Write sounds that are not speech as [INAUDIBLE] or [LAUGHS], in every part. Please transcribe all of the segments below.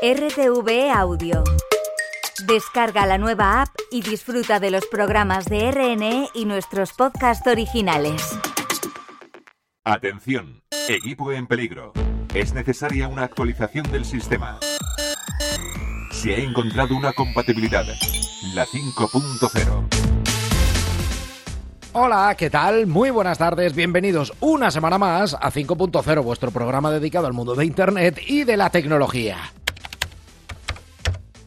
RTV Audio. Descarga la nueva app y disfruta de los programas de RNE y nuestros podcasts originales. Atención, equipo en peligro. Es necesaria una actualización del sistema. Se ha encontrado una compatibilidad, la 5.0. Hola, ¿qué tal? Muy buenas tardes, bienvenidos una semana más a 5.0, vuestro programa dedicado al mundo de Internet y de la tecnología.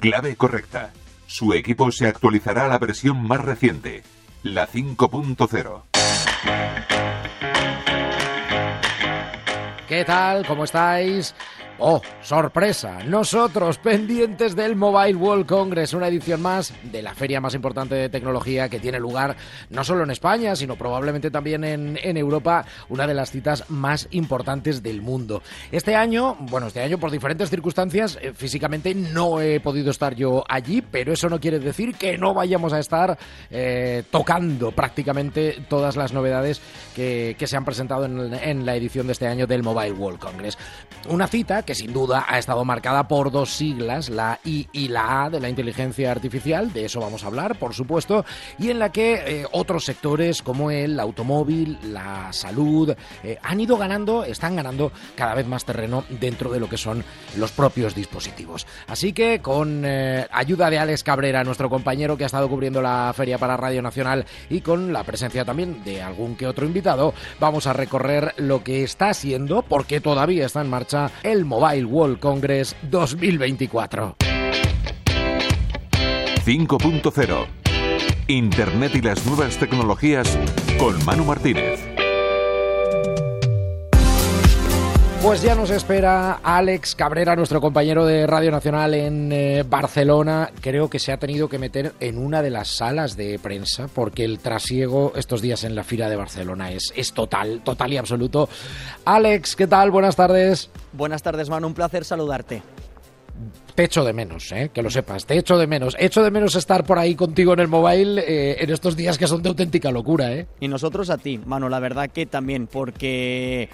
Clave correcta. Su equipo se actualizará a la versión más reciente, la 5.0. ¿Qué tal? ¿Cómo estáis? Oh, sorpresa, nosotros pendientes del Mobile World Congress, una edición más de la feria más importante de tecnología que tiene lugar no solo en España, sino probablemente también en, Europa, una de las citas más importantes del mundo. Este año, bueno, este año por diferentes circunstancias, eh, físicamente no he podido estar yo allí, pero eso no quiere decir que no vayamos a estar eh, tocando prácticamente todas las novedades que, se han presentado en, en la edición de este año del Mobile World Congress. Una cita que sin duda ha estado marcada por dos siglas, la I y la A de la inteligencia artificial, de eso vamos a hablar, por supuesto, y en la que eh, otros sectores como el automóvil, la salud, eh, han ido ganando, están ganando cada vez más terreno dentro de lo que son los propios dispositivos. Así que con eh, ayuda de Alex Cabrera, nuestro compañero que ha estado cubriendo la feria para Radio Nacional y con la presencia también de algún que otro invitado, vamos a recorrer lo que está siendo, porque todavía está en marcha, el Mobile World Congress 2024. 5.0 Internet y las nuevas tecnologías con Manu Martínez. Pues ya nos espera Alex Cabrera, nuestro compañero de Radio Nacional en eh, Barcelona. Creo que se ha tenido que meter en una de las salas de prensa porque el trasiego estos días en la fila de Barcelona es, es total, total y absoluto. Alex, ¿qué tal? Buenas tardes. Buenas tardes, Manu. Un placer saludarte te echo de menos, ¿eh? que lo sepas, te echo de menos. Echo de menos estar por ahí contigo en el mobile eh, en estos días que son de auténtica locura. ¿eh? Y nosotros a ti, mano, la verdad que también, porque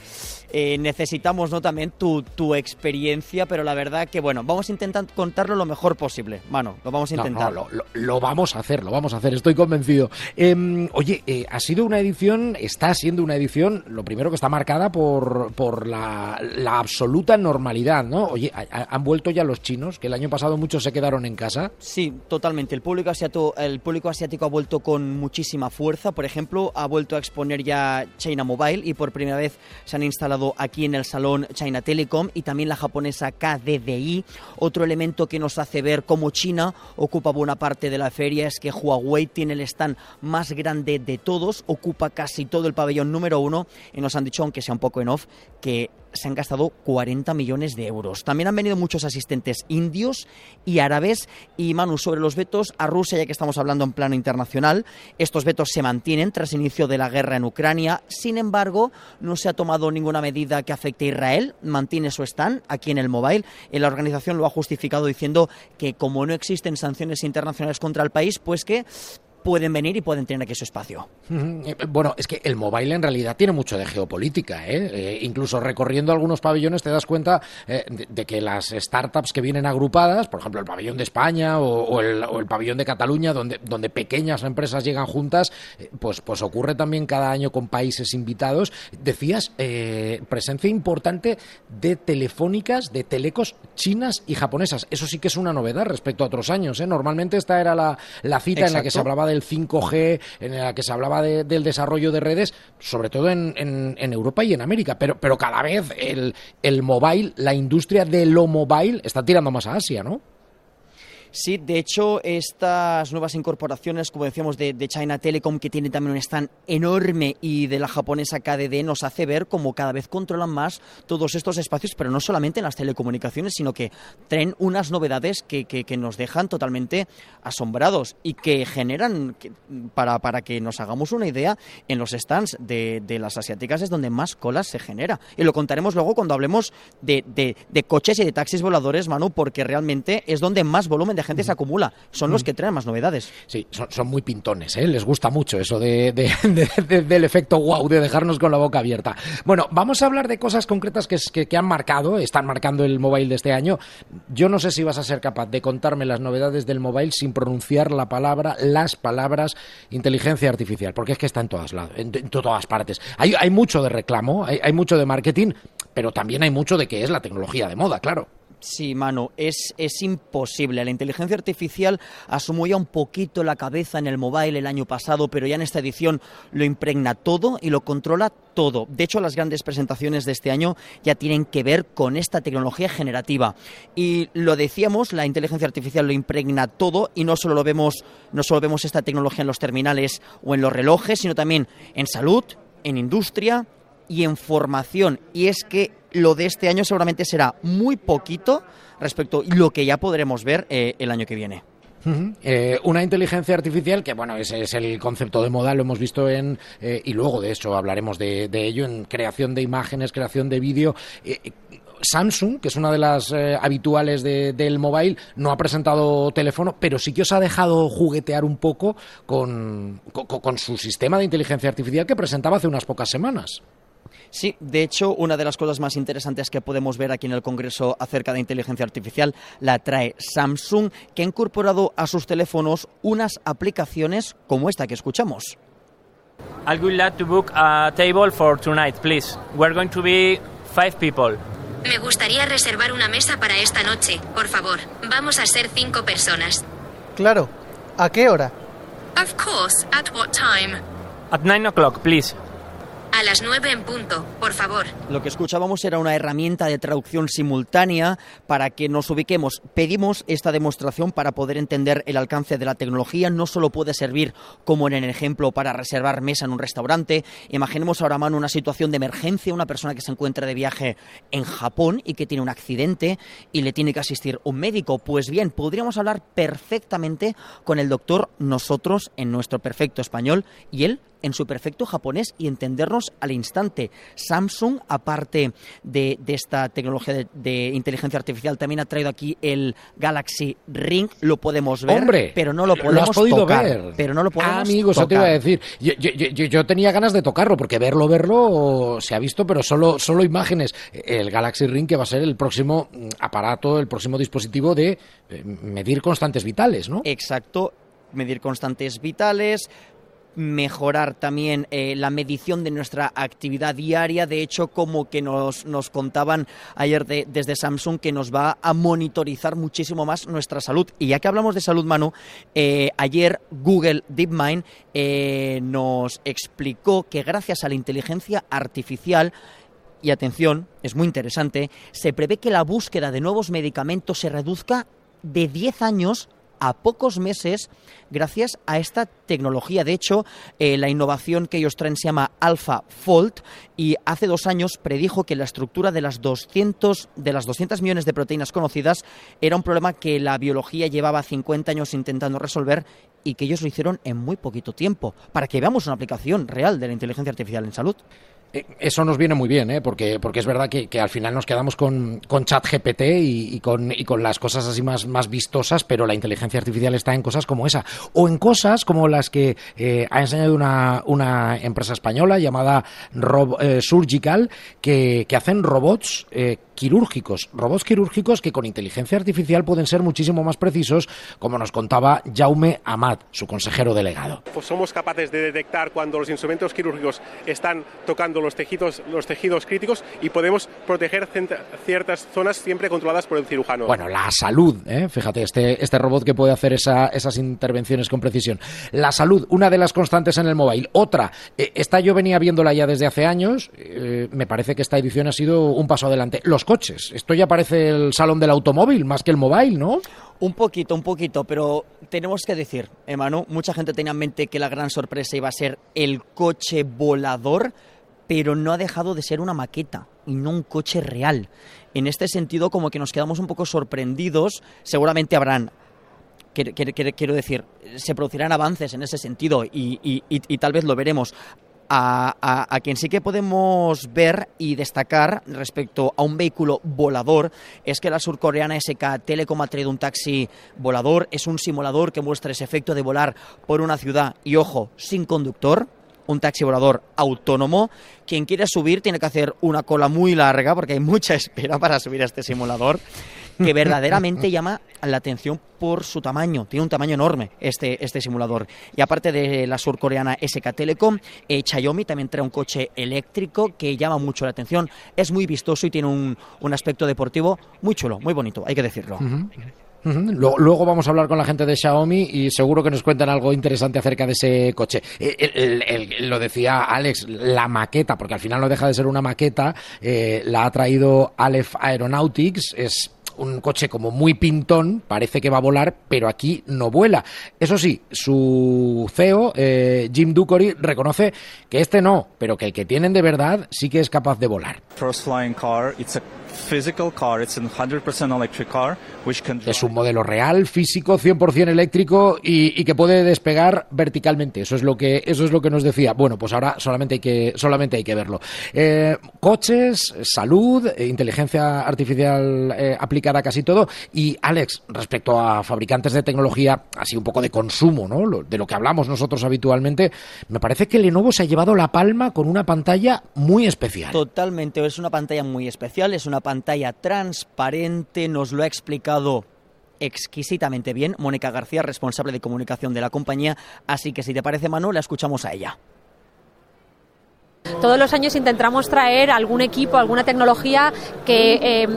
eh, necesitamos ¿no? también tu, tu, experiencia, pero la verdad que, bueno, vamos a intentar contarlo lo mejor posible, mano, lo vamos a intentar. No, lo, vamos a hacer, lo vamos a hacer, estoy convencido. Em, oye, eh, ha sido una edición, está siendo una edición, lo primero que está marcada por, por la, la absoluta normalidad, ¿no? Oye, ¿han vuelto ya los chinos? Que el año pasado muchos se quedaron en casa. Sí, totalmente. El público asiático, el público asiático ha vuelto con muchísima fuerza. Por ejemplo, ha vuelto a exponer ya China Mobile y por primera vez se han instalado aquí en el salón China Telecom y también la japonesa KDDI. Otro elemento que nos hace ver cómo China ocupa buena parte de la feria es que Huawei tiene el stand más grande de todos, ocupa casi todo el pabellón número uno y nos han dicho, aunque sea un poco en off, que se han gastado 40 millones de euros. También han venido muchos asistentes indios y árabes. Y Manu, sobre los vetos a Rusia, ya que estamos hablando en plano internacional, estos vetos se mantienen tras inicio de la guerra en Ucrania. Sin embargo, no se ha tomado ninguna medida que afecte a Israel. Mantiene su stand aquí en el mobile. La organización lo ha justificado diciendo que como no existen sanciones internacionales contra el país, pues que pueden venir y pueden tener aquí su espacio. Eh, bueno, es que el mobile en realidad tiene mucho de geopolítica. ¿eh? eh incluso recorriendo algunos pabellones te das cuenta eh, de, que las startups que vienen agrupadas, por ejemplo el pabellón de España o, el, pabellón de Cataluña, donde, donde pequeñas empresas llegan juntas, pues, pues ocurre también cada año con países invitados. Decías, presencia importante de telefónicas, de telecos chinas y japonesas. Eso sí que es una novedad respecto a otros años. Normalmente esta era la, cita en la que se hablaba de 5G, en la que se hablaba del desarrollo de redes, sobre todo en, en, Europa y en América. Pero, pero cada vez el, el mobile, la industria de lo mobile, está tirando más a Asia, ¿no? Sí, de hecho, estas nuevas incorporaciones, como decíamos, de, China Telecom, que tiene también un stand enorme, y de la japonesa KDD, nos hace ver cómo cada vez controlan más todos estos espacios, pero no solamente en las telecomunicaciones, sino que traen unas novedades que, que, nos dejan totalmente asombrados y que generan, para, para, que nos hagamos una idea, en los stands de, de, las asiáticas es donde más colas se genera. Y lo contaremos luego cuando hablemos de, de coches y de taxis voladores, Manu, porque realmente es donde más volumen de gente se acumula. Son los que traen más novedades. Sí, son, muy pintones, ¿eh? les gusta mucho eso de, [LAUGHS] del efecto wow, de dejarnos con la boca abierta. Bueno, vamos a hablar de cosas concretas que, que, han marcado, están marcando el mobile de este año. Yo no sé si vas a ser capaz de contarme las novedades del mobile sin pronunciar la palabra, las palabras inteligencia artificial, porque es que está en todas lados, en, todas partes. Hay, hay mucho de reclamo, hay, hay mucho de marketing, pero también hay mucho de que es la tecnología de moda, claro. Sí, mano, es, es imposible. La inteligencia artificial asumió ya un poquito la cabeza en el mobile el año pasado, pero ya en esta edición lo impregna todo y lo controla todo. De hecho, las grandes presentaciones de este año ya tienen que ver con esta tecnología generativa. Y lo decíamos, la inteligencia artificial lo impregna todo y no solo lo vemos, no solo vemos esta tecnología en los terminales o en los relojes, sino también en salud, en industria y en formación. Y es que lo de este año seguramente será muy poquito respecto a lo que ya podremos ver eh, el año que viene. Eh, una inteligencia artificial que, bueno, ese es el concepto de moda, lo hemos visto en, eh, y luego de eso hablaremos de, ello, en creación de imágenes, creación de vídeo. Samsung, que es una de las habituales del mobile, no ha presentado teléfono, pero sí que os ha dejado juguetear un poco con su sistema de inteligencia artificial que presentaba hace unas pocas semanas. Sí, de hecho, una de las cosas más interesantes que podemos ver aquí en el Congreso acerca de inteligencia artificial la trae Samsung, que ha incorporado a sus teléfonos unas aplicaciones como esta que escuchamos. I would like to book a table for tonight, please. We're going to be five people. Me gustaría reservar una mesa para esta noche, por favor. Vamos a ser cinco personas. Claro. ¿A qué hora? Of course. At what time? At nine o'clock, please. A las nueve en punto, por favor. Lo que escuchábamos era una herramienta de traducción simultánea para que nos ubiquemos. Pedimos esta demostración para poder entender el alcance de la tecnología. No solo puede servir como en el ejemplo para reservar mesa en un restaurante. Imaginemos ahora mano una situación de emergencia, una persona que se encuentra de viaje en Japón y que tiene un accidente y le tiene que asistir un médico. Pues bien, podríamos hablar perfectamente con el doctor nosotros en nuestro perfecto español y él en su perfecto japonés y entendernos al instante. Samsung, aparte de, esta tecnología de, inteligencia artificial, también ha traído aquí el Galaxy Ring. Lo podemos ver, pero no lo podemos podido tocar. Ver. Pero no lo podemos ah, amigo, eso te iba a decir. Yo, tenía ganas de tocarlo, porque verlo, verlo se ha visto, pero solo, solo imágenes. El Galaxy Ring que va a ser el próximo mm, aparato, el próximo dispositivo de eh, medir constantes vitales, ¿no? Exacto medir constantes vitales, mejorar también eh, la medición de nuestra actividad diaria. De hecho, como que nos, nos contaban ayer desde Samsung que nos va a monitorizar muchísimo más nuestra salud. Y ya que hablamos de salud, Manu, eh, ayer Google DeepMind eh, nos explicó que gracias a la inteligencia artificial y atención, es muy interesante, se prevé que la búsqueda de nuevos medicamentos se reduzca de 10 años a pocos meses gracias a esta tecnología. De hecho, eh, la innovación que ellos traen se llama AlphaFold y hace dos años predijo que la estructura de las 200, de las 200 millones de proteínas conocidas era un problema que la biología llevaba 50 años intentando resolver y que ellos lo hicieron en muy poquito tiempo, para que veamos una aplicación real de la inteligencia artificial en salud. Eh, eso nos viene muy bien, ¿eh? porque, porque es verdad que, al final nos quedamos con, con ChatGPT y, con, y con las cosas así más, más vistosas, pero la inteligencia artificial está en cosas como esa. O en cosas como las que eh, ha enseñado una, una empresa española llamada eh, Surgical, que, que, hacen robots quirúrgicos, robots quirúrgicos que con inteligencia artificial pueden ser muchísimo más precisos, como nos contaba Jaume Amat, su consejero delegado. Pues somos capaces de detectar cuando los instrumentos quirúrgicos están tocando los tejidos, los tejidos críticos y podemos proteger ciertas zonas siempre controladas por el cirujano. Bueno, la salud, ¿eh? fíjate, este, este robot que puede hacer esas intervenciones con precisión. La salud, una de las constantes en el móvil. Otra, eh, esta yo venía viéndola ya desde hace años, eh, me parece que esta edición ha sido un paso adelante. Los coches. Esto ya parece el salón del automóvil más que el móvil, ¿no? Un poquito, un poquito, pero tenemos que decir, Emanu, mucha gente tenía en mente que la gran sorpresa iba a ser el coche volador, pero no ha dejado de ser una maqueta y no un coche real. En este sentido, como que nos quedamos un poco sorprendidos, seguramente habrán quiero decir, se producirán avances en ese sentido y, y, tal vez lo veremos A, quien sí que podemos ver y destacar respecto a un vehículo volador es que la surcoreana SK Telecom ha traído un taxi volador. Es un simulador que muestra ese efecto de volar por una ciudad y, ojo, sin conductor un taxi volador autónomo. Quien quiera subir tiene que hacer una cola muy larga porque hay mucha [LAUGHS] espera para subir a este simulador que [LAUGHS] verdaderamente llama la atención por su tamaño. Tiene un tamaño enorme este, este simulador. Y aparte de la surcoreana SK Telecom, eh, Xiaomi también trae un coche eléctrico que llama mucho la atención. Es muy vistoso y tiene un, un aspecto deportivo muy chulo, muy bonito, hay que decirlo. Luego vamos a hablar con la gente de Xiaomi y seguro que nos cuentan algo interesante acerca de ese coche. Eh, lo decía Alex, la maqueta, porque al final no deja de ser una maqueta, eh, la ha traído Aleph Aeronautics, es un coche como muy pintón, parece que va a volar, pero aquí no vuela. Eso sí, su CEO, eh, Jim Ducory, reconoce que este no, pero que el que tienen de verdad sí que es capaz de volar. Es un modelo real, físico, 100% eléctrico y, que puede despegar verticalmente. Eso es lo que eso es lo que nos decía. Bueno, pues ahora solamente hay que solamente hay que verlo. Eh, coches, salud, inteligencia artificial eh, aplicada a casi todo. Y Alex, respecto a fabricantes de tecnología, así un poco de consumo, ¿no? De lo que hablamos nosotros habitualmente, me parece que Lenovo se ha llevado la palma con una pantalla muy especial. Totalmente, es una pantalla muy especial, es una pantalla transparente, nos lo ha explicado exquisitamente bien Mónica García, responsable de comunicación de la compañía, así que si te parece Manu, la escuchamos a ella. Todos los años intentamos traer algún equipo, alguna tecnología que eh,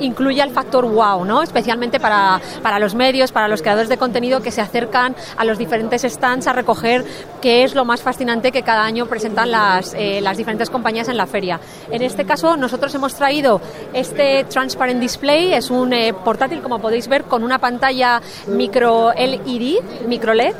incluya el factor wow, ¿no? especialmente para, para, los medios, para los creadores de contenido que se acercan a los diferentes stands a recoger qué es lo más fascinante que cada año presentan las, eh, las diferentes compañías en la feria. En este caso, nosotros hemos traído este Transparent Display, es un eh, portátil, como podéis ver, con una pantalla micro LED, micro LED,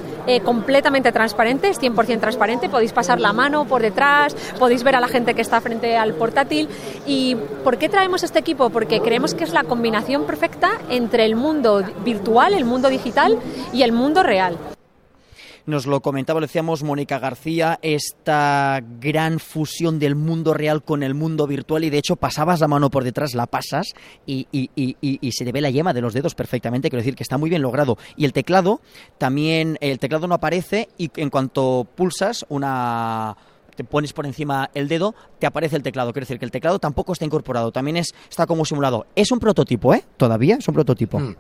completamente transparente, es 100% transparente, podéis pasar la mano por detrás, podéis ver a la gente que está frente al portátil. ¿Y por qué traemos este equipo? Porque creemos que es la combinación perfecta entre el mundo virtual, el mundo digital y el mundo real. Nos lo comentaba, lo decíamos Mónica García, esta gran fusión del mundo real con el mundo virtual y de hecho pasabas la mano por detrás, la pasas y, y, se te ve la yema de los dedos perfectamente, quiero decir que está muy bien logrado. Y el teclado, también el teclado no aparece y en cuanto pulsas una te pones por encima el dedo, te aparece el teclado. Quiero decir que el teclado tampoco está incorporado, también es, está como simulado. Es un prototipo, ¿eh? Todavía es un prototipo. Mm.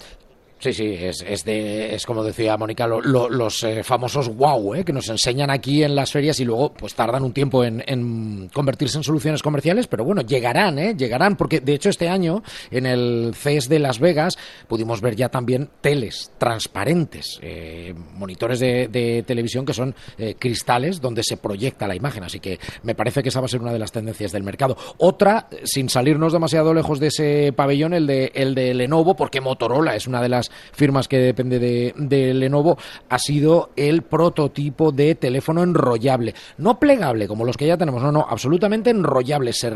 Sí, sí, es, es, de, es como decía Mónica, los eh, famosos wow, eh, que nos enseñan aquí en las ferias y luego pues tardan un tiempo en, convertirse en soluciones comerciales, pero bueno, llegarán, ¿eh? llegarán, porque de hecho este año en el CES de Las Vegas pudimos ver ya también teles transparentes, eh, monitores de, de, televisión que son cristales donde se proyecta la imagen, así que me parece que esa va a ser una de las tendencias del mercado. Otra, sin salirnos demasiado lejos de ese pabellón, el de, el de Lenovo, porque Motorola es una de las firmas que depende de, Lenovo, ha sido el prototipo de teléfono enrollable. No plegable como los que ya tenemos, no, no, absolutamente enrollable. se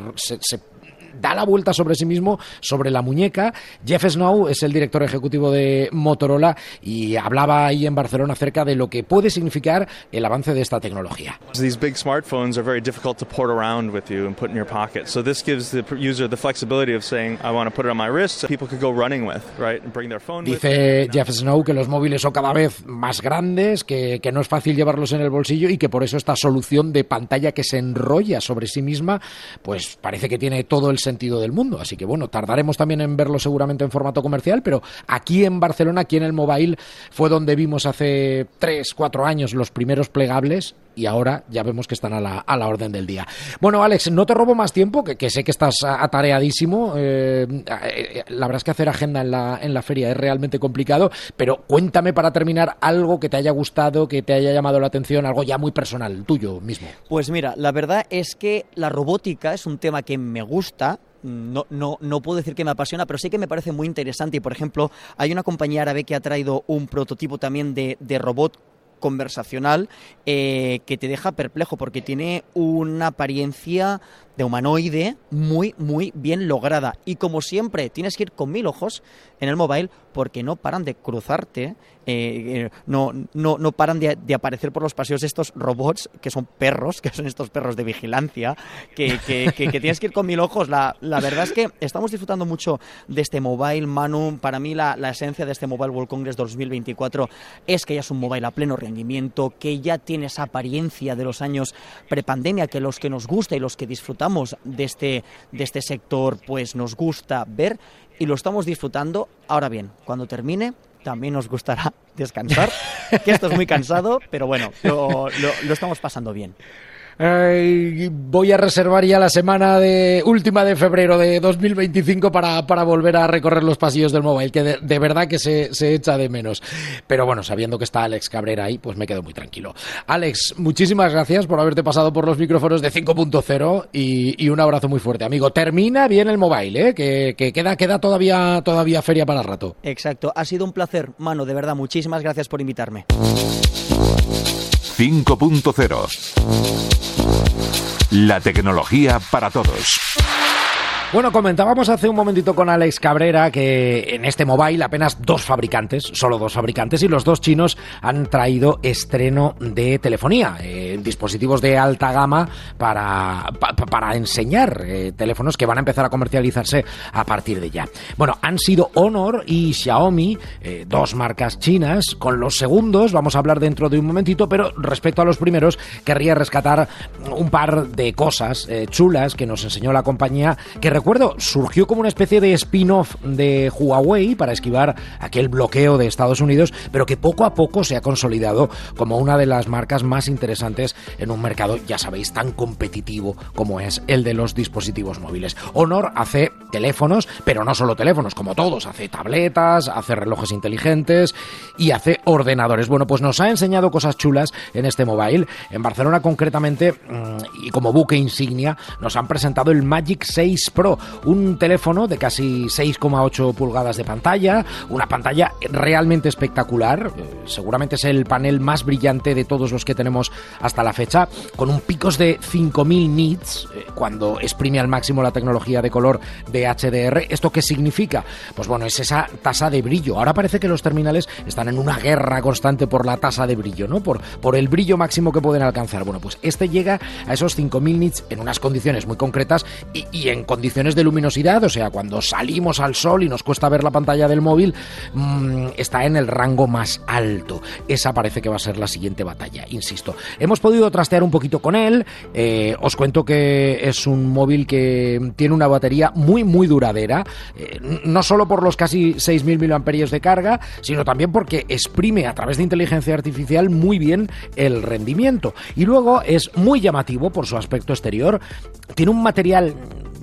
da la vuelta sobre sí mismo, sobre la muñeca. Jeff Snow es el director ejecutivo de Motorola y hablaba ahí en Barcelona acerca de lo que puede significar el avance de esta tecnología. These big smartphones are very difficult to port around with you and put in your pocket. So this gives the user the flexibility of saying, I want to put it on my wrist, so people could go running with, right, and bring their phone Dice Jeff Snow que los móviles son cada vez más grandes, que, que no es fácil llevarlos en el bolsillo y que por eso esta solución de pantalla que se enrolla sobre sí misma, pues parece que tiene todo el sentido del mundo. Así que bueno, tardaremos también en verlo seguramente en formato comercial, pero aquí en Barcelona, aquí en el mobile, fue donde vimos hace tres, cuatro años los primeros plegables y ahora ya vemos que están a la, a la orden del día. Bueno, Alex, no te robo más tiempo, que, sé que estás atareadísimo. Eh, eh, la verdad es que hacer agenda en la, en la feria es realmente complicado, pero cuéntame para terminar algo que te haya gustado, que te haya llamado la atención, algo ya muy personal, tuyo mismo. Pues mira, la verdad es que la robótica es un tema que me gusta, no, no, no puedo decir que me apasiona, pero sí que me parece muy interesante. Y, por ejemplo, hay una compañía árabe que ha traído un prototipo también de, de robot conversacional eh, que te deja perplejo porque tiene una apariencia de humanoide muy, muy bien lograda. Y como siempre, tienes que ir con mil ojos en el mobile porque no paran de cruzarte, eh, eh, no, no, no paran de, de, aparecer por los paseos estos robots que son perros, [LAUGHS] que son estos perros de vigilancia, que, que, que, que tienes que ir con mil ojos. La, la, verdad es que estamos disfrutando mucho de este mobile, Manu. Para mí la, la esencia de este Mobile World Congress 2024 es que ya es un mobile a pleno rendimiento, que ya tiene esa apariencia de los años prepandemia, que los que nos gusta y los que disfrutamos de este, de este sector, pues nos gusta ver y lo estamos disfrutando. Ahora bien, cuando termine, también nos gustará [LAUGHS] descansar, que esto es muy cansado, pero bueno, lo, lo, lo estamos pasando bien. Eh, voy a reservar ya la semana de última de febrero de 2025 para, para volver a recorrer los pasillos del mobile, que de, de verdad que se, se, echa de menos. Pero bueno, sabiendo que está Alex Cabrera ahí, pues me quedo muy tranquilo. Alex, muchísimas gracias por haberte pasado por los micrófonos de 5.0 y, y, un abrazo muy fuerte, amigo. Termina bien el mobile, ¿eh? que, que queda, queda todavía, todavía feria para el rato. Exacto, ha sido un placer, mano, de verdad, muchísimas gracias por invitarme. 5.0 La tecnología para todos. Bueno, comentábamos hace un momentito con Alex Cabrera que en este mobile apenas dos fabricantes, solo dos fabricantes, y los dos chinos han traído estreno de telefonía, eh, dispositivos de alta gama para, pa, para enseñar eh, teléfonos que van a empezar a comercializarse a partir de ya. Bueno, han sido Honor y Xiaomi, eh, dos marcas chinas. Con los segundos vamos a hablar dentro de un momentito, pero respecto a los primeros querría rescatar un par de cosas chulas que nos enseñó la compañía que recuerdo, surgió como una especie de spin-off de Huawei para esquivar aquel bloqueo de Estados Unidos, pero que poco a poco se ha consolidado como una de las marcas más interesantes en un mercado, ya sabéis, tan competitivo como es el de los dispositivos móviles. Honor hace teléfonos, pero no solo teléfonos, como todos, hace tabletas, hace relojes inteligentes y hace ordenadores. Bueno, pues nos ha enseñado cosas chulas en este mobile. En Barcelona concretamente, y como buque insignia, nos han presentado el Magic 6 Pro un teléfono de casi 6,8 pulgadas de pantalla, una pantalla realmente espectacular, seguramente es el panel más brillante de todos los que tenemos hasta la fecha, con un picos de 5000 nits cuando exprime al máximo la tecnología de color de HDR. ¿Esto qué significa? Pues bueno, es esa tasa de brillo. Ahora parece que los terminales están en una guerra constante por la tasa de brillo, ¿no? Por, por el brillo máximo que pueden alcanzar. Bueno, pues este llega a esos 5000 nits en unas condiciones muy concretas y, y en condiciones de luminosidad, o sea, cuando salimos al sol y nos cuesta ver la pantalla del móvil, mmm, está en el rango más alto. Esa parece que va a ser la siguiente batalla, insisto. Hemos podido trastear un poquito con él, eh, os cuento que es un móvil que tiene una batería muy, muy duradera, eh, no solo por los casi 6.000 mAh de carga, sino también porque exprime a través de inteligencia artificial muy bien el rendimiento. Y luego es muy llamativo por su aspecto exterior, tiene un material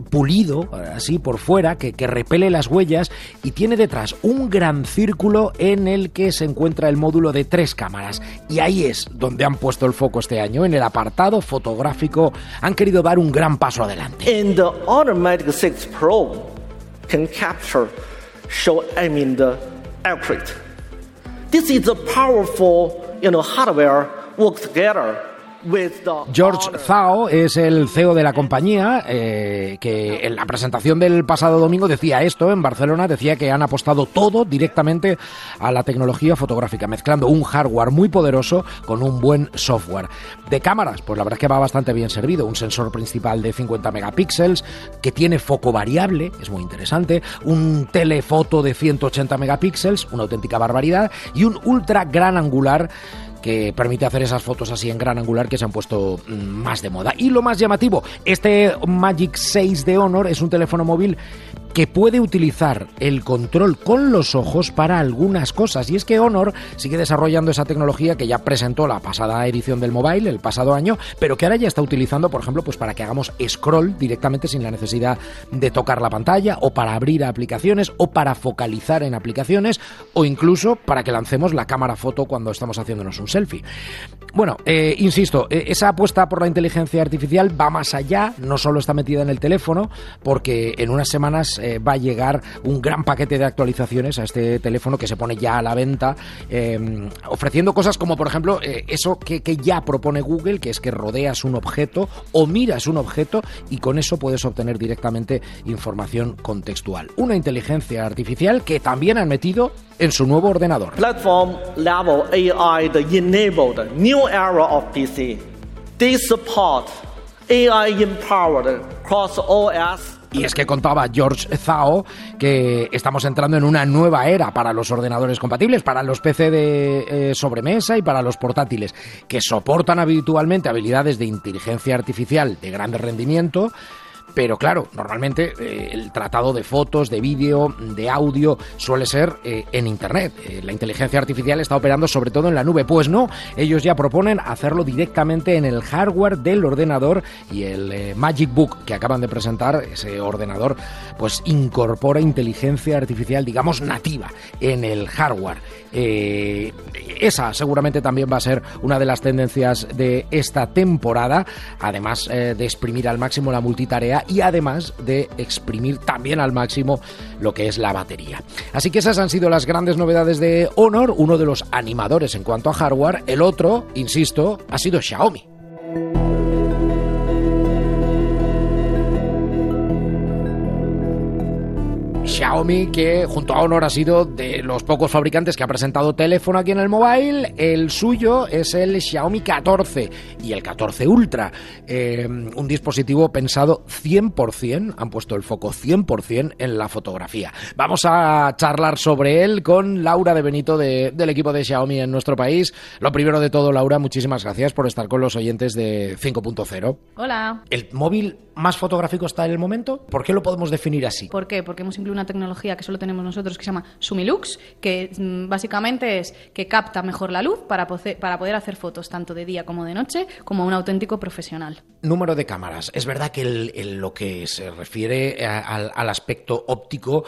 pulido, así por fuera, que, que, repele las huellas y tiene detrás un gran círculo en el que se encuentra el módulo de tres cámaras. Y ahí es donde han puesto el foco este año, en el apartado fotográfico. Han querido dar un gran paso adelante. And the Honor Magic 6 Pro can capture, show, I mean, the accurate. This is a powerful, you know, hardware work together George Zhao es el CEO de la compañía, eh, que en la presentación del pasado domingo decía esto en Barcelona, decía que han apostado todo directamente a la tecnología fotográfica, mezclando un hardware muy poderoso con un buen software. De cámaras, pues la verdad es que va bastante bien servido, un sensor principal de 50 megapíxeles, que tiene foco variable, es muy interesante, un telefoto de 180 megapíxeles, una auténtica barbaridad, y un ultra gran angular que permite hacer esas fotos así en gran angular que se han puesto más de moda. Y lo más llamativo, este Magic 6 de Honor es un teléfono móvil que puede utilizar el control con los ojos para algunas cosas. Y es que Honor sigue desarrollando esa tecnología que ya presentó la pasada edición del mobile, el pasado año, pero que ahora ya está utilizando, por ejemplo, pues para que hagamos scroll directamente sin la necesidad de tocar la pantalla, o para abrir aplicaciones, o para focalizar en aplicaciones, o incluso para que lancemos la cámara foto cuando estamos haciéndonos un selfie. Bueno, eh, insisto, eh, esa apuesta por la inteligencia artificial va más allá, no solo está metida en el teléfono, porque en unas semanas eh, va a llegar un gran paquete de actualizaciones a este teléfono que se pone ya a la venta, ofreciendo cosas como, por ejemplo, eso que, que ya propone Google, que es que rodeas un objeto o miras un objeto y con eso puedes obtener directamente información contextual. Una inteligencia artificial que también han metido en su nuevo ordenador. Platform level AI enabled new era of PC. They support AI empowered cross OS y es que contaba George Zhao que estamos entrando en una nueva era para los ordenadores compatibles, para los PC de eh, sobremesa y para los portátiles, que soportan habitualmente habilidades de inteligencia artificial de gran rendimiento pero claro, normalmente eh, el tratado de fotos, de vídeo, de audio suele ser eh, en Internet. Eh, la inteligencia artificial está operando sobre todo en la nube. Pues no, ellos ya proponen hacerlo directamente en el hardware del ordenador y el Magic Book que acaban de presentar, ese ordenador, pues incorpora inteligencia artificial, digamos, nativa en el hardware. Esa seguramente también va a ser una de las tendencias de esta temporada, además de exprimir al máximo la multitarea y además de exprimir también al máximo lo que es la batería. Así que esas han sido las grandes novedades de Honor, uno de los animadores en cuanto a hardware, el otro, insisto, ha sido Xiaomi. Xiaomi, que junto a Honor ha sido de los pocos fabricantes que ha presentado teléfono aquí en el mobile. El suyo es el Xiaomi 14 y el 14 Ultra. Eh, un dispositivo pensado 100%, han puesto el foco 100% en la fotografía. Vamos a charlar sobre él con Laura de Benito del equipo de Xiaomi en nuestro país. Lo primero de todo, Laura, muchísimas gracias por estar con los oyentes de 5.0. Hola. ¿El móvil más fotográfico está en el momento? ¿Por qué lo podemos definir así? ¿Por qué? Porque hemos incluido una tecnología que solo tenemos nosotros que se llama Sumilux, que mm, básicamente es que capta mejor la luz para, para poder hacer fotos tanto de día como de noche, como un auténtico profesional. Número de cámaras. Es verdad que lo que se refiere al aspecto óptico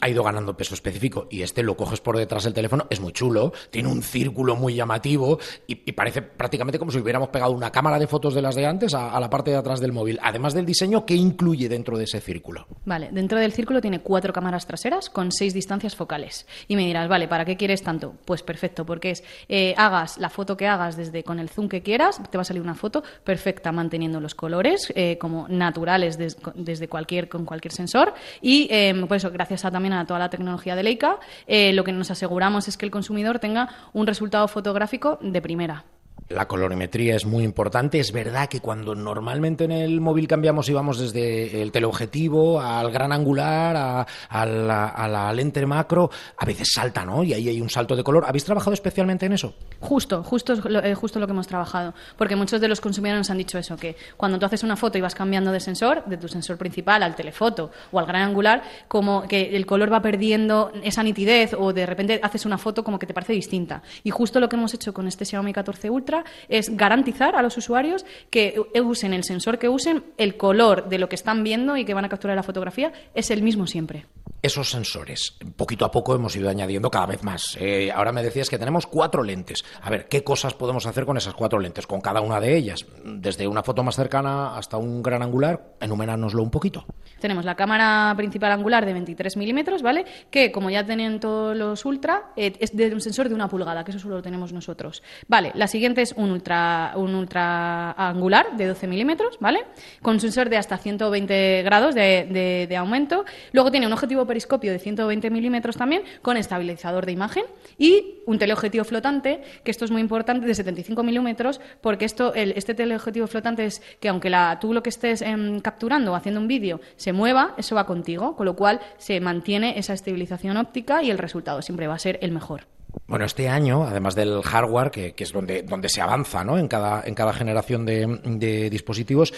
ha ido ganando peso específico y este lo coges por detrás del teléfono, es muy chulo, tiene un círculo muy llamativo y, parece prácticamente como si hubiéramos pegado una cámara de fotos de las de antes a, la parte de atrás del móvil. Además del diseño, ¿qué incluye dentro de ese círculo? Vale, dentro del círculo tiene cuatro cámaras traseras con seis distancias focales. Y me dirás, vale, ¿para qué quieres tanto? Pues perfecto, porque es, eh, hagas la foto que hagas desde con el zoom que quieras, te va a salir una foto perfecta manteniendo los colores eh, como naturales desde cualquier, con cualquier sensor y eh, pues gracias a también a toda la tecnología de Leica, eh, lo que nos aseguramos es que el consumidor tenga un resultado fotográfico de primera. La colorimetría es muy importante. Es verdad que cuando normalmente en el móvil cambiamos y vamos desde el teleobjetivo al gran angular, a, la, lente macro, a veces salta, ¿no? Y ahí hay un salto de color. ¿Habéis trabajado especialmente en eso? Justo, justo, eh, justo lo que hemos trabajado. Porque muchos de los consumidores nos han dicho eso, que cuando tú haces una foto y vas cambiando de sensor, de tu sensor principal al telefoto o al gran angular, como que el color va perdiendo esa nitidez o de repente haces una foto como que te parece distinta. Y justo lo que hemos hecho con este Xiaomi 14 Ultra es garantizar a los usuarios que usen el sensor que usen, el color de lo que están viendo y que van a capturar la fotografía es el mismo siempre esos sensores. Poquito a poco hemos ido añadiendo cada vez más. Eh, ahora me decías que tenemos cuatro lentes. A ver, ¿qué cosas podemos hacer con esas cuatro lentes? Con cada una de ellas. Desde una foto más cercana hasta un gran angular, enumerárnoslo un poquito. Tenemos la cámara principal angular de 23 milímetros, ¿vale? Que, como ya tienen todos los ultra, eh, es de un sensor de una pulgada, que eso solo lo tenemos nosotros. Vale, la siguiente es un ultra, un ultra angular de 12 milímetros, ¿vale? Con sensor de hasta 120 grados de, aumento. Luego tiene un objetivo periscopio de 120 milímetros también, con estabilizador de imagen y un teleobjetivo flotante, que esto es muy importante, de 75 milímetros, porque esto, este teleobjetivo flotante es que aunque la, tú lo que estés em, capturando o haciendo un vídeo se mueva, eso va contigo, con lo cual se mantiene esa estabilización óptica y el resultado siempre va a ser el mejor. Bueno, este año, además del hardware, que, es donde, donde se avanza ¿no? en, cada, en cada generación de dispositivos,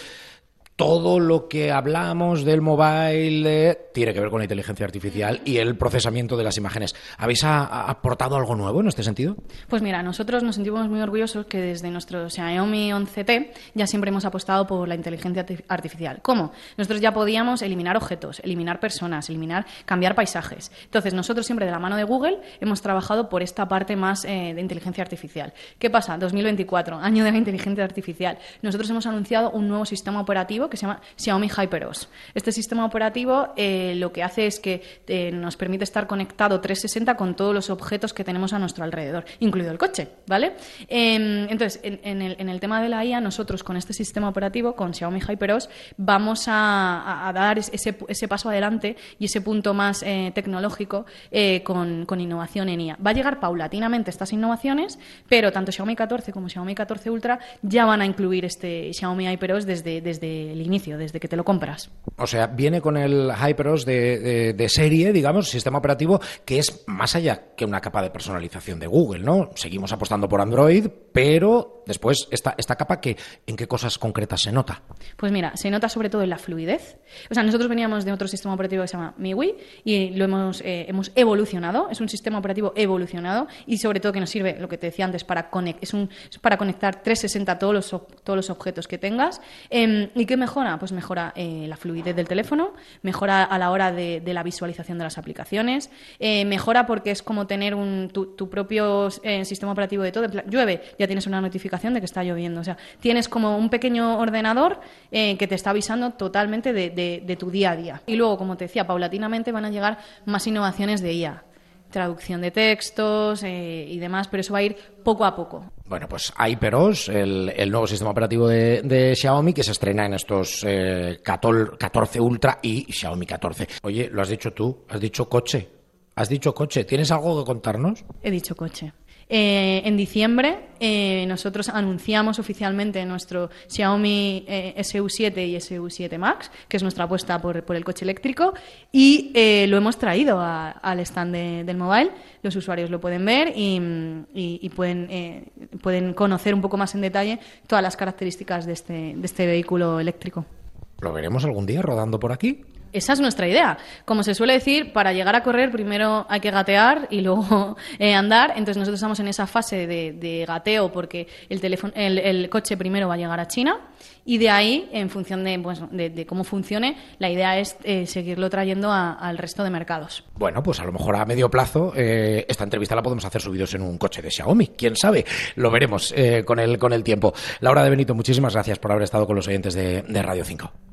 todo lo que hablamos del mobile tiene que ver con la inteligencia artificial y el procesamiento de las imágenes. ¿Habéis aportado algo nuevo en este sentido? Pues mira, nosotros nos sentimos muy orgullosos que desde nuestro Xiaomi 11T ya siempre hemos apostado por la inteligencia artificial. ¿Cómo? Nosotros ya podíamos eliminar objetos, eliminar personas, eliminar, cambiar paisajes. Entonces, nosotros siempre de la mano de Google hemos trabajado por esta parte más eh, de inteligencia artificial. ¿Qué pasa? 2024, año de la inteligencia artificial. Nosotros hemos anunciado un nuevo sistema operativo que se llama Xiaomi HyperOS. Este sistema operativo eh, lo que hace es que eh, nos permite estar conectado 360 con todos los objetos que tenemos a nuestro alrededor, incluido el coche, ¿vale? Em, entonces, en, el, tema de la IA, nosotros con este sistema operativo, con Xiaomi HyperOS, vamos a, dar ese, paso adelante y ese punto más eh, tecnológico con, con innovación en IA. Va a llegar paulatinamente estas innovaciones, pero tanto Xiaomi 14 como Xiaomi 14 Ultra ya van a incluir este Xiaomi HyperOS desde, desde el inicio, desde que te lo compras. O sea, viene con el HyperOS de, serie, digamos, sistema operativo, que es más allá que una capa de personalización de Google, ¿no? Seguimos apostando por Android, pero después esta, esta capa, que, ¿en qué cosas concretas se nota? Pues mira, se nota sobre todo en la fluidez. O sea, nosotros veníamos de otro sistema operativo que se llama MIUI y lo hemos, eh, hemos evolucionado. Es un sistema operativo evolucionado y sobre todo que nos sirve, lo que te decía antes, para, es un, para conectar 360 todos los, todos los objetos que tengas. Em, ¿Y qué mejora? Pues mejora eh, la fluidez del teléfono, mejora a la hora de, la visualización de las aplicaciones, eh, mejora porque es como tener un, tu, propio eh, sistema operativo de todo. llueve, ya tienes una notificación de que está lloviendo. O sea, tienes como un pequeño ordenador que te está avisando totalmente de tu día a día. Y luego, como te decía, paulatinamente van a llegar más innovaciones de IA traducción de textos eh, y demás, pero eso va a ir poco a poco. Bueno, pues HyperOS, el, el nuevo sistema operativo de, Xiaomi que se estrena en estos 14 eh, Ultra y Xiaomi 14. Oye, lo has dicho tú, has dicho coche. Has dicho coche. ¿Tienes algo que contarnos? He dicho coche. Eh, en diciembre eh, nosotros anunciamos oficialmente nuestro Xiaomi eh, SU7 y SU7 Max, que es nuestra apuesta por, el coche eléctrico, y lo hemos traído al stand del mobile. Los usuarios lo pueden ver y, pueden, conocer un poco más en detalle todas las características de este, de este vehículo eléctrico. ¿Lo veremos algún día rodando por aquí? Esa es nuestra idea. Como se suele decir, para llegar a correr primero hay que gatear y luego [LAUGHS] eh, andar. Entonces nosotros estamos en esa fase de, gateo porque el, teléfono, el, coche primero va a llegar a China y de ahí, en función de, pues, de, cómo funcione, la idea es eh, seguirlo trayendo al resto de mercados. Bueno, pues a lo mejor a medio plazo eh, esta entrevista la podemos hacer subidos en un coche de Xiaomi. ¿Quién sabe? Lo veremos con, el, con el tiempo. Laura de Benito, muchísimas gracias por haber estado con los oyentes de, de Radio 5.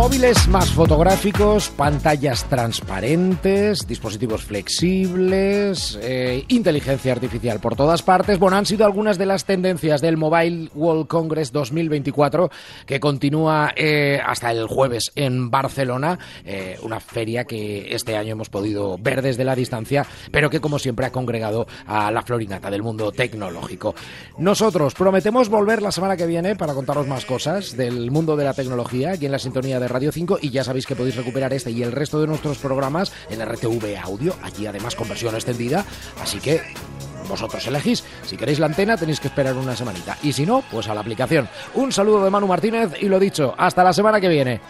Móviles más fotográficos, pantallas transparentes, dispositivos flexibles, eh, inteligencia artificial por todas partes. Bueno, han sido algunas de las tendencias del Mobile World Congress 2024 que continúa eh, hasta el jueves en Barcelona, eh, una feria que este año hemos podido ver desde la distancia, pero que como siempre ha congregado a la florinata del mundo tecnológico. Nosotros prometemos volver la semana que viene para contaros más cosas del mundo de la tecnología aquí en la sintonía de Radio 5 y ya sabéis que podéis recuperar este y el resto de nuestros programas en RTV Audio, allí además con versión extendida, así que vosotros elegís. Si queréis la antena tenéis que esperar una semanita y si no, pues a la aplicación. Un saludo de Manu Martínez y lo dicho, hasta la semana que viene.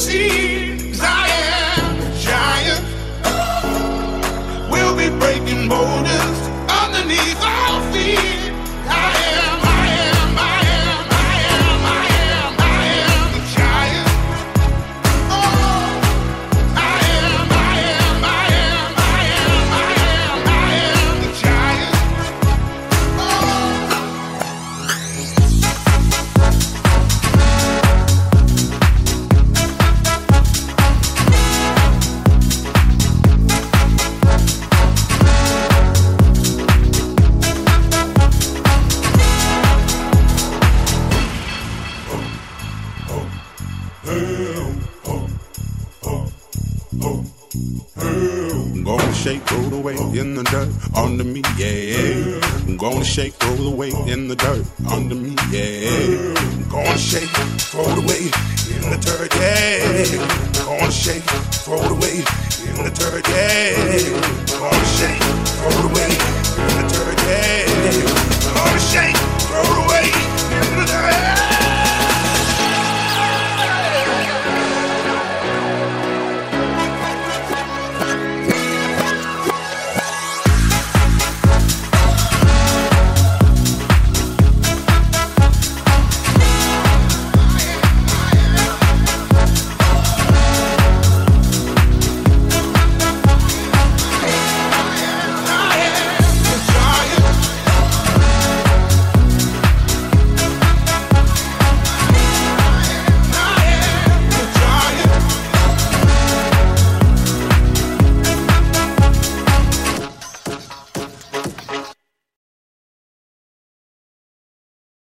See. Shake, roll away in the dirt under me, yeah. Gonna shake, throw it away in the dirt, yeah. Gonna shake, throw it away in the dirt, yeah. Gonna shake, throw it away in the dirt, yeah. Gonna shake, throw it away.